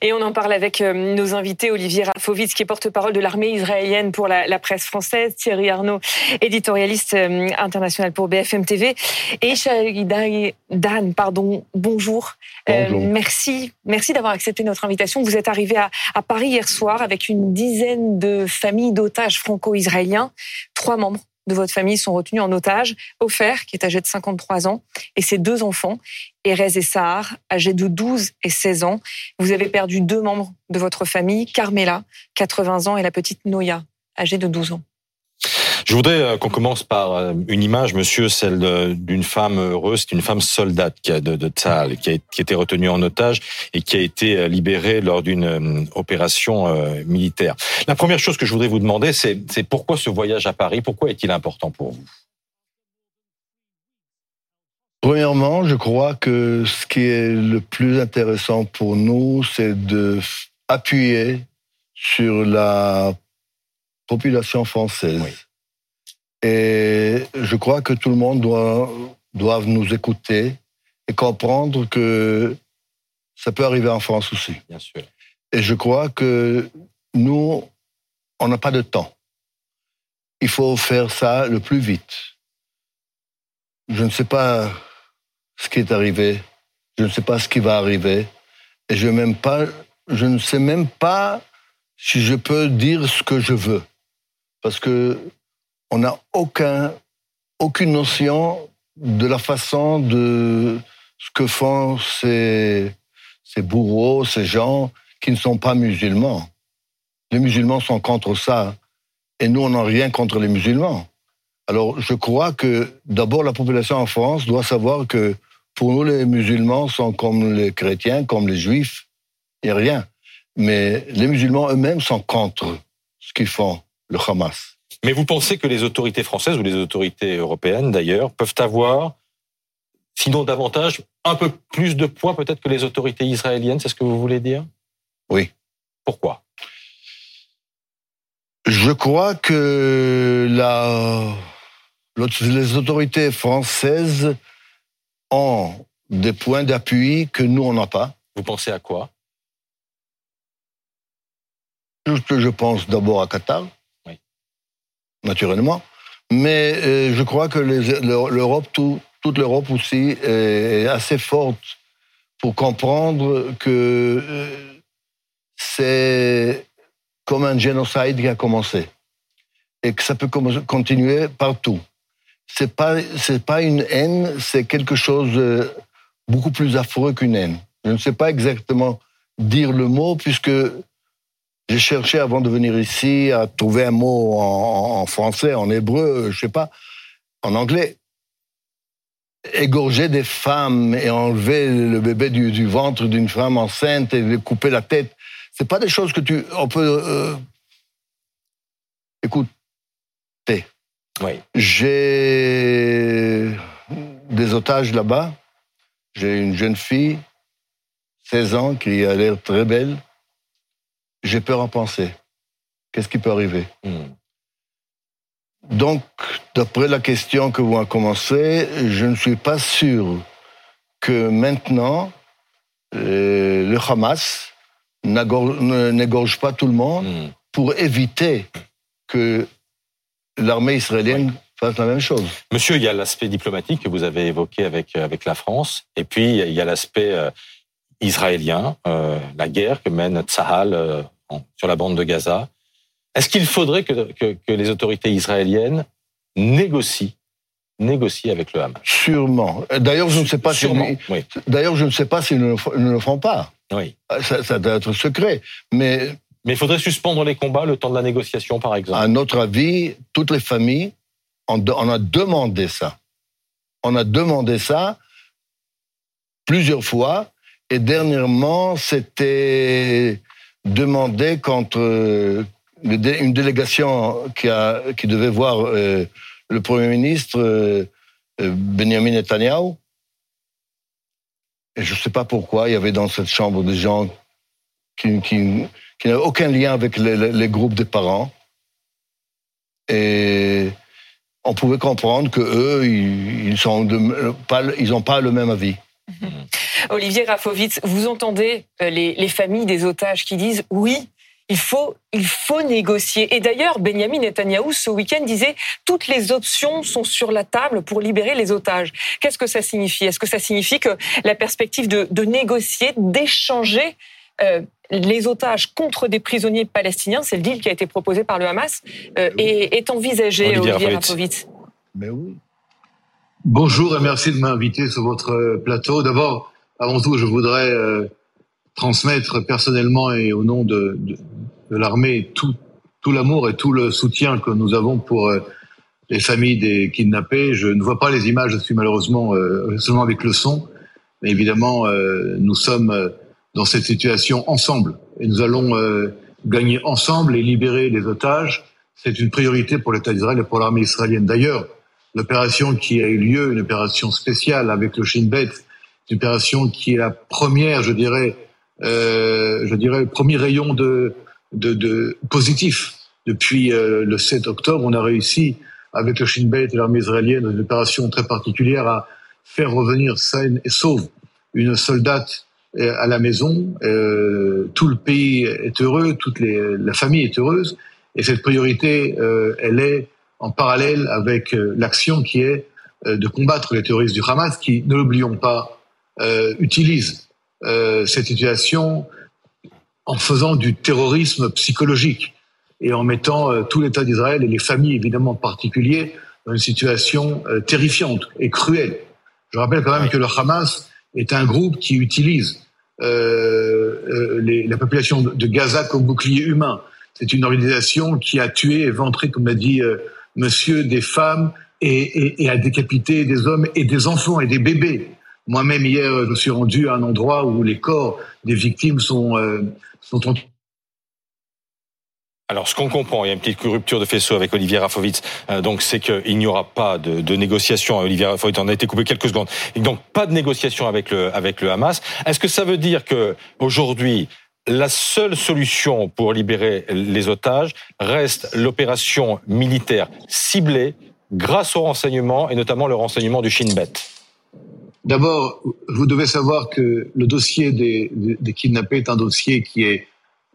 Et on en parle avec euh, nos invités, Olivier Rafovitz, qui est porte-parole de l'armée israélienne pour la, presse française, Thierry Arnaud, éditorialiste euh, international pour BFM TV, et Shahida Dan, pardon, bonjour. bonjour. merci, merci d'avoir accepté notre invitation. Vous êtes arrivé à, à Paris hier soir avec une dizaine de familles d'otages franco-israéliens, trois membres de votre famille sont retenus en otage. Ofer, qui est âgé de 53 ans, et ses deux enfants, Erez et Sahar, âgés de 12 et 16 ans. Vous avez perdu deux membres de votre famille, Carmela, 80 ans, et la petite Noya, âgée de 12 ans. Je voudrais euh, qu'on commence par euh, une image, monsieur, celle d'une femme heureuse, c'est une femme soldate qui a de, de qui a, qui a été retenue en otage et qui a été euh, libérée lors d'une opération militaire. La première chose que je voudrais vous demander, c'est pourquoi ce voyage à Paris? Pourquoi est-il important pour vous? Premièrement, je crois que ce qui est le plus intéressant pour nous, c'est de appuyer sur la population française. Oui et je crois que tout le monde doit, doit nous écouter et comprendre que ça peut arriver en France aussi. Bien sûr. Et je crois que nous, on n'a pas de temps. Il faut faire ça le plus vite. Je ne sais pas ce qui est arrivé. Je ne sais pas ce qui va arriver. Et je, même pas, je ne sais même pas si je peux dire ce que je veux. Parce que on n'a aucun, aucune notion de la façon de ce que font ces, ces bourreaux, ces gens qui ne sont pas musulmans. Les musulmans sont contre ça. Et nous, on n'a rien contre les musulmans. Alors, je crois que d'abord, la population en France doit savoir que pour nous, les musulmans sont comme les chrétiens, comme les juifs. A rien. Mais les musulmans eux-mêmes sont contre ce qu'ils font, le Hamas. Mais vous pensez que les autorités françaises ou les autorités européennes d'ailleurs peuvent avoir, sinon davantage, un peu plus de poids peut-être que les autorités israéliennes, c'est ce que vous voulez dire? Oui. Pourquoi? Je crois que la... les autorités françaises ont des points d'appui que nous, on n'a pas. Vous pensez à quoi? Je pense d'abord à Qatar naturellement. Mais euh, je crois que l'Europe, tout, toute l'Europe aussi, est assez forte pour comprendre que euh, c'est comme un génocide qui a commencé et que ça peut continuer partout. C'est pas pas une haine, c'est quelque chose beaucoup plus affreux qu'une haine. Je ne sais pas exactement dire le mot puisque j'ai cherché avant de venir ici à trouver un mot en, français, en hébreu, je sais pas, en anglais. Égorger des femmes et enlever le bébé du, ventre d'une femme enceinte et lui couper la tête, c'est pas des choses que tu, on peut, euh, écoute, oui. J'ai des otages là-bas. J'ai une jeune fille, 16 ans, qui a l'air très belle j'ai peur en penser. Qu'est-ce qui peut arriver? Hmm. Donc, d'après la question que vous avez commencé, je ne suis pas sûr que maintenant, euh, le Hamas n'égorge pas tout le monde hmm. pour éviter que l'armée israélienne fasse la même chose. Monsieur, il y a l'aspect diplomatique que vous avez évoqué avec, avec la France, et puis il y a l'aspect euh, israélien, euh, la guerre que mène Tsahal euh, sur la bande de Gaza. Est-ce qu'il faudrait que, les autorités israéliennes négocient négocient avec le Hamas? Sûrement. D'ailleurs, je ne sais pas si d'ailleurs je ne sais pas s'ils ne, le font pas. Oui. Ça, doit être secret, mais mais il faudrait suspendre les combats le temps de la négociation, par exemple. À notre avis, toutes les familles, on a demandé ça. On a demandé ça plusieurs fois et dernièrement, c'était demandé contre euh, une délégation qui, a, qui devait voir euh, le Premier ministre euh, Benjamin Netanyahu. Et je ne sais pas pourquoi, il y avait dans cette chambre des gens qui, qui, n'avaient aucun lien avec les, groupes des parents. Et on pouvait comprendre que eux, ils, sont pas, ils n'ont pas le même avis. Mm-hmm. Olivier Rafovitz, vous entendez euh, les, les familles des otages qui disent oui, il faut, il faut négocier. Et d'ailleurs, Benjamin Netanyahou, ce week-end, disait toutes les options sont sur la table pour libérer les otages. Qu'est-ce que ça signifie? Est-ce que ça signifie que la perspective de, de négocier, d'échanger euh, les otages contre des prisonniers palestiniens, c'est le deal qui a été proposé par le Hamas, euh, est, est, envisagé, Olivier, Olivier Rafovitz? Mais oui. Bonjour et merci de m'inviter sur votre plateau. D'abord, avant tout, je voudrais euh, transmettre personnellement et au nom de, l'armée tout, l'amour et tout le soutien que nous avons pour euh, les familles des kidnappés. Je ne vois pas les images, je suis malheureusement euh, seulement avec le son. Mais évidemment, euh, nous sommes dans cette situation ensemble et nous allons gagner ensemble et libérer les otages. C'est une priorité pour l'État d'Israël et pour l'armée israélienne. D'ailleurs, l'opération qui a eu lieu, une opération spéciale avec le Shin Bet, une opération qui est la première, je dirais, euh, je dirais, le premier rayon de, de, de positif. Depuis euh, le 7 octobre, on a réussi, avec le Shin Bet et l'armée israélienne, une opération très particulière à faire revenir saine et sauve une soldate euh, à la maison. Euh, tout le pays est heureux, toute la famille est heureuse. Et cette priorité, elle est en parallèle avec euh, l'action qui est de combattre les terroristes du Hamas, qui, ne l'oublions pas, utilisent euh, cette situation en faisant du terrorisme psychologique et en mettant euh, tout l'État d'Israël et les familles évidemment en particulier dans une situation euh, terrifiante et cruelle. Je rappelle quand même que le Hamas est un groupe qui utilise euh, les, la population de Gaza comme bouclier humain. C'est une organisation qui a tué et ventré, comme l'a dit Monsieur, des femmes et, et, et a décapité des hommes et des enfants et des bébés. Moi-même, hier, je me suis rendu à un endroit où les corps des victimes sont, euh, sont alors, ce qu'on comprend, il y a une petite rupture de faisceau avec Olivier Rafovitz, euh, donc c'est qu'il n'y aura pas de, négociation. Olivier Rafovitz en a été coupé quelques secondes. Donc, pas de négociation avec le, avec le Hamas. Est-ce que ça veut dire que aujourd'hui, la seule solution pour libérer les otages reste l'opération militaire ciblée grâce au renseignement et notamment le renseignement du Shin Bet D'abord, vous devez savoir que le dossier des, des, kidnappés est un dossier qui est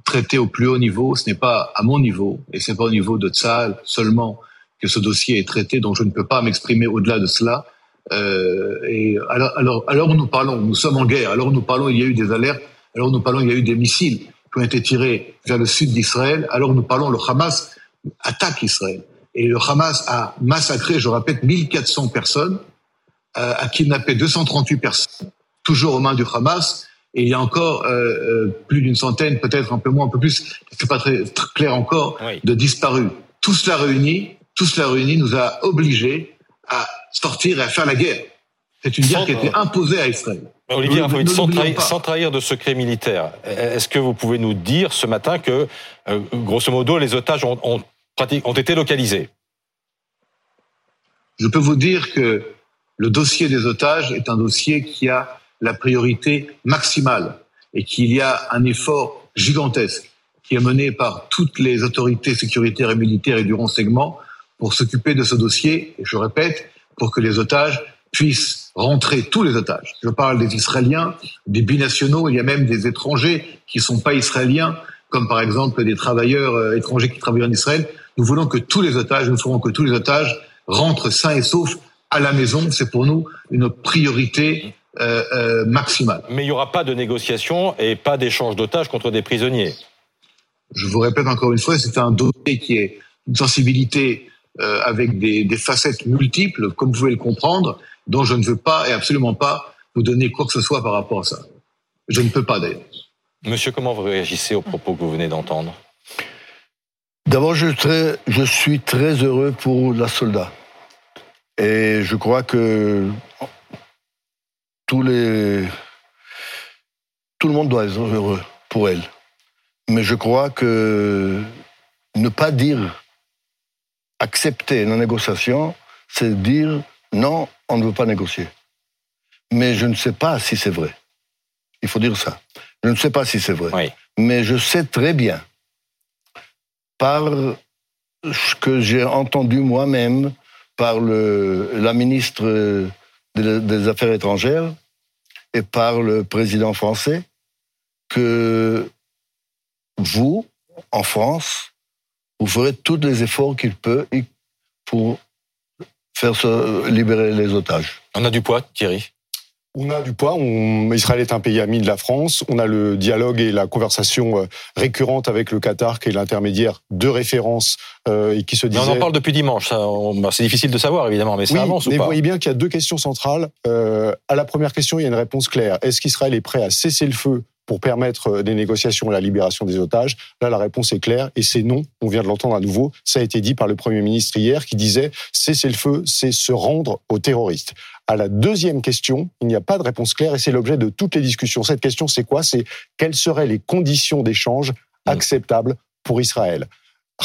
traité au plus haut niveau. Ce n'est pas à mon niveau et ce n'est pas au niveau de Tsahal seulement que ce dossier est traité, donc je ne peux pas m'exprimer au-delà de cela. Euh, et alors, alors, alors nous parlons, nous sommes en guerre. Alors nous parlons, il y a eu des alertes. Alors nous parlons, il y a eu des missiles qui ont été tirés vers le sud d'Israël. Alors nous parlons, le Hamas attaque Israël. Et le Hamas a massacré, je répète, 1400 personnes euh, a kidnappé 238 personnes, toujours aux mains du Hamas, et il y a encore euh, euh, plus d'une centaine, peut-être un peu moins, un peu plus, c'est pas très, très, clair encore, oui. de disparus. Tout cela réuni, tout cela réuni nous a obligés à sortir et à faire la guerre. C'est une guerre qui a été imposée à Israël. Olivier, sans, trahir, sans, trahir, de secret militaire, est-ce que vous pouvez nous dire ce matin que, euh, grosso modo, les otages ont, ont, ont été localisés? Je peux vous dire que le dossier des otages est un dossier qui a la priorité maximale et qu'il y a un effort gigantesque qui est mené par toutes les autorités sécuritaires et militaires et du renseignement pour s'occuper de ce dossier, et je répète, pour que les otages puissent rentrer, tous les otages. Je parle des Israéliens, des binationaux, il y a même des étrangers qui ne sont pas israéliens, comme par exemple des travailleurs euh, étrangers qui travaillent en Israël. Nous voulons que tous les otages, nous ferons que tous les otages rentrent sains et saufs à la maison, c'est pour nous une priorité euh, euh, maximale. Mais il n'y aura pas de négociation et pas d'échange d'otages contre des prisonniers. Je vous répète encore une fois, c'est un dossier qui est une sensibilité euh, avec des, des, facettes multiples, comme vous pouvez le comprendre, dont je ne veux pas et absolument pas vous donner quoi que ce soit par rapport à ça. Je ne peux pas d'ailleurs. Monsieur, comment vous réagissez aux propos que vous venez d'entendre? D'abord, je, je suis très heureux pour la soldat. Et je crois que tous les, tout le monde doit être heureux pour elle. Mais je crois que ne pas dire accepter la négociation, c'est dire non, on ne veut pas négocier. Mais je ne sais pas si c'est vrai. Il faut dire ça. Je ne sais pas si c'est vrai. Oui. Mais je sais très bien, par ce que j'ai entendu moi-même, par le, la ministre des, des Affaires étrangères et par le président français que vous, en France, vous ferez tous les efforts qu'il peut pour faire se libérer les otages. On a du poids, Thierry on a du poids. Israël est un pays ami de la France. On a le dialogue et la conversation euh, récurrente avec le Qatar, qui est l'intermédiaire de référence euh, et qui se disait. on en parle depuis dimanche. Bah, c'est difficile de savoir évidemment, mais ça avance ou mais pas vous voyez bien qu'il y a deux questions centrales. Euh, à la première question, il y a une réponse claire. Est-ce qu'Israël est prêt à cesser le feu pour permettre des négociations et la libération des otages Là, la réponse est claire et c'est non. On vient de l'entendre à nouveau. Ça a été dit par le Premier ministre hier qui disait cesser le feu, c'est se rendre aux terroristes. À la deuxième question, il n'y a pas de réponse claire et c'est l'objet de toutes les discussions. Cette question, c'est quoi? C'est quelles seraient les conditions d'échange mmh. acceptables pour Israël?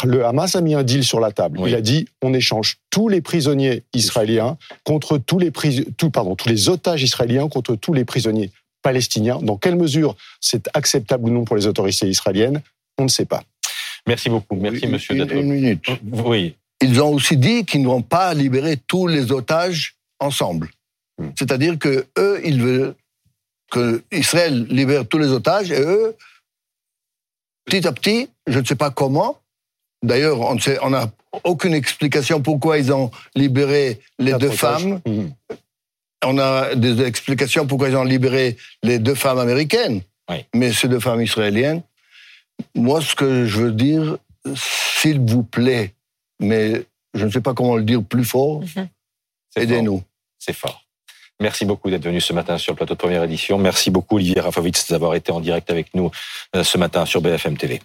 Le Hamas a mis un deal sur la table. Il a dit on échange tous les prisonniers israéliens contre tous les, pardon, tous les otages israéliens contre tous les prisonniers palestiniens. Dans quelle mesure c'est acceptable ou non pour les autorités israéliennes On ne sait pas. Merci beaucoup. Merci, monsieur. Une, une minute. Oui. Ils ont aussi dit qu'ils n'ont pas libéré tous les otages ensemble. Hmm. C'est-à-dire que eux, ils veulent que Israël libère tous les otages et eux, petit à petit, je ne sais pas comment. D'ailleurs, on n'a aucune explication pourquoi ils ont libéré les deux femmes. Hmm. On a des explications pourquoi ils ont libéré les deux femmes américaines, mais ces deux femmes israéliennes. Moi, ce que je veux dire, s'il vous plaît, mais je ne sais pas comment le dire plus fort, mhm. aidez-nous c'est fort. Merci beaucoup d'être venu ce matin sur le plateau de première édition. Merci beaucoup Olivier Rafovitz d'avoir été en direct avec nous euh, ce matin sur BFM TV.